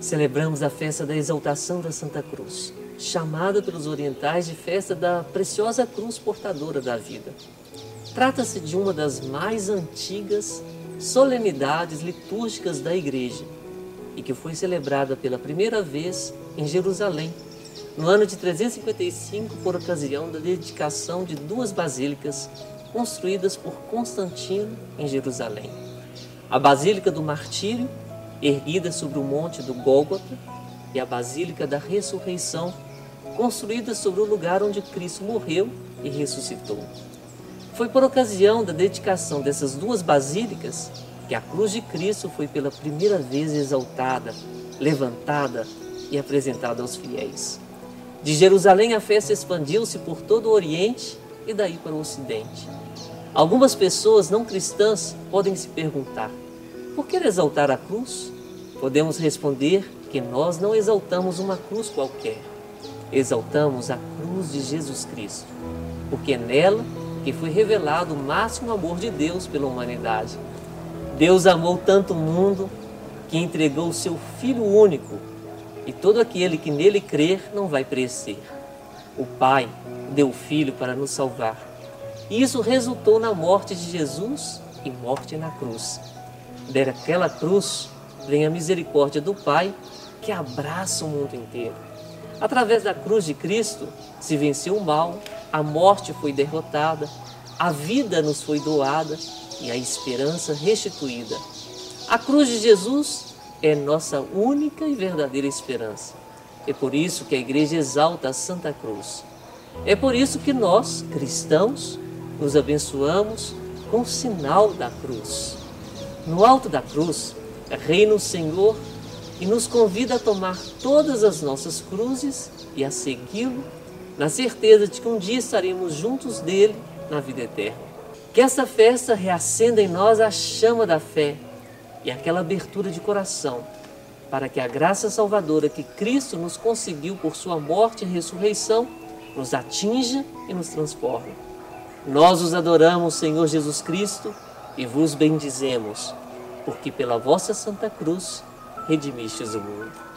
celebramos a festa da exaltação da Santa Cruz, chamada pelos orientais de festa da preciosa cruz portadora da vida. Trata-se de uma das mais antigas solenidades litúrgicas da Igreja e que foi celebrada pela primeira vez em Jerusalém, no ano de 355, por ocasião da dedicação de duas basílicas construídas por Constantino em Jerusalém. A Basílica do Martírio, erguida sobre o monte do Gólgota, e a Basílica da Ressurreição, construída sobre o lugar onde Cristo morreu e ressuscitou. Foi por ocasião da dedicação dessas duas basílicas que a cruz de Cristo foi pela primeira vez exaltada, levantada e apresentada aos fiéis. De Jerusalém a festa expandiu-se por todo o Oriente e daí para o Ocidente. Algumas pessoas não cristãs podem se perguntar: por que exaltar a cruz? Podemos responder que nós não exaltamos uma cruz qualquer, exaltamos a cruz de Jesus Cristo, porque é nela que foi revelado o máximo amor de Deus pela humanidade. Deus amou tanto o mundo que entregou o seu Filho único, e todo aquele que nele crer não vai perecer. O Pai deu o Filho para nos salvar. E isso resultou na morte de Jesus e morte na cruz. Daquela cruz vem a misericórdia do Pai que abraça o mundo inteiro. Através da cruz de Cristo se venceu o mal, a morte foi derrotada, a vida nos foi doada e a esperança restituída. A cruz de Jesus é nossa única e verdadeira esperança. É por isso que a igreja exalta a Santa Cruz. É por isso que nós, cristãos, nos abençoamos com o sinal da cruz. No alto da cruz, reina o Senhor e nos convida a tomar todas as nossas cruzes e a segui-lo, na certeza de que um dia estaremos juntos dele na vida eterna. Que essa festa reacenda em nós a chama da fé e aquela abertura de coração, para que a graça salvadora que Cristo nos conseguiu por sua morte e ressurreição nos atinja e nos transforme. Nós os adoramos, Senhor Jesus Cristo, e vos bendizemos, porque pela vossa Santa Cruz redimistes o mundo.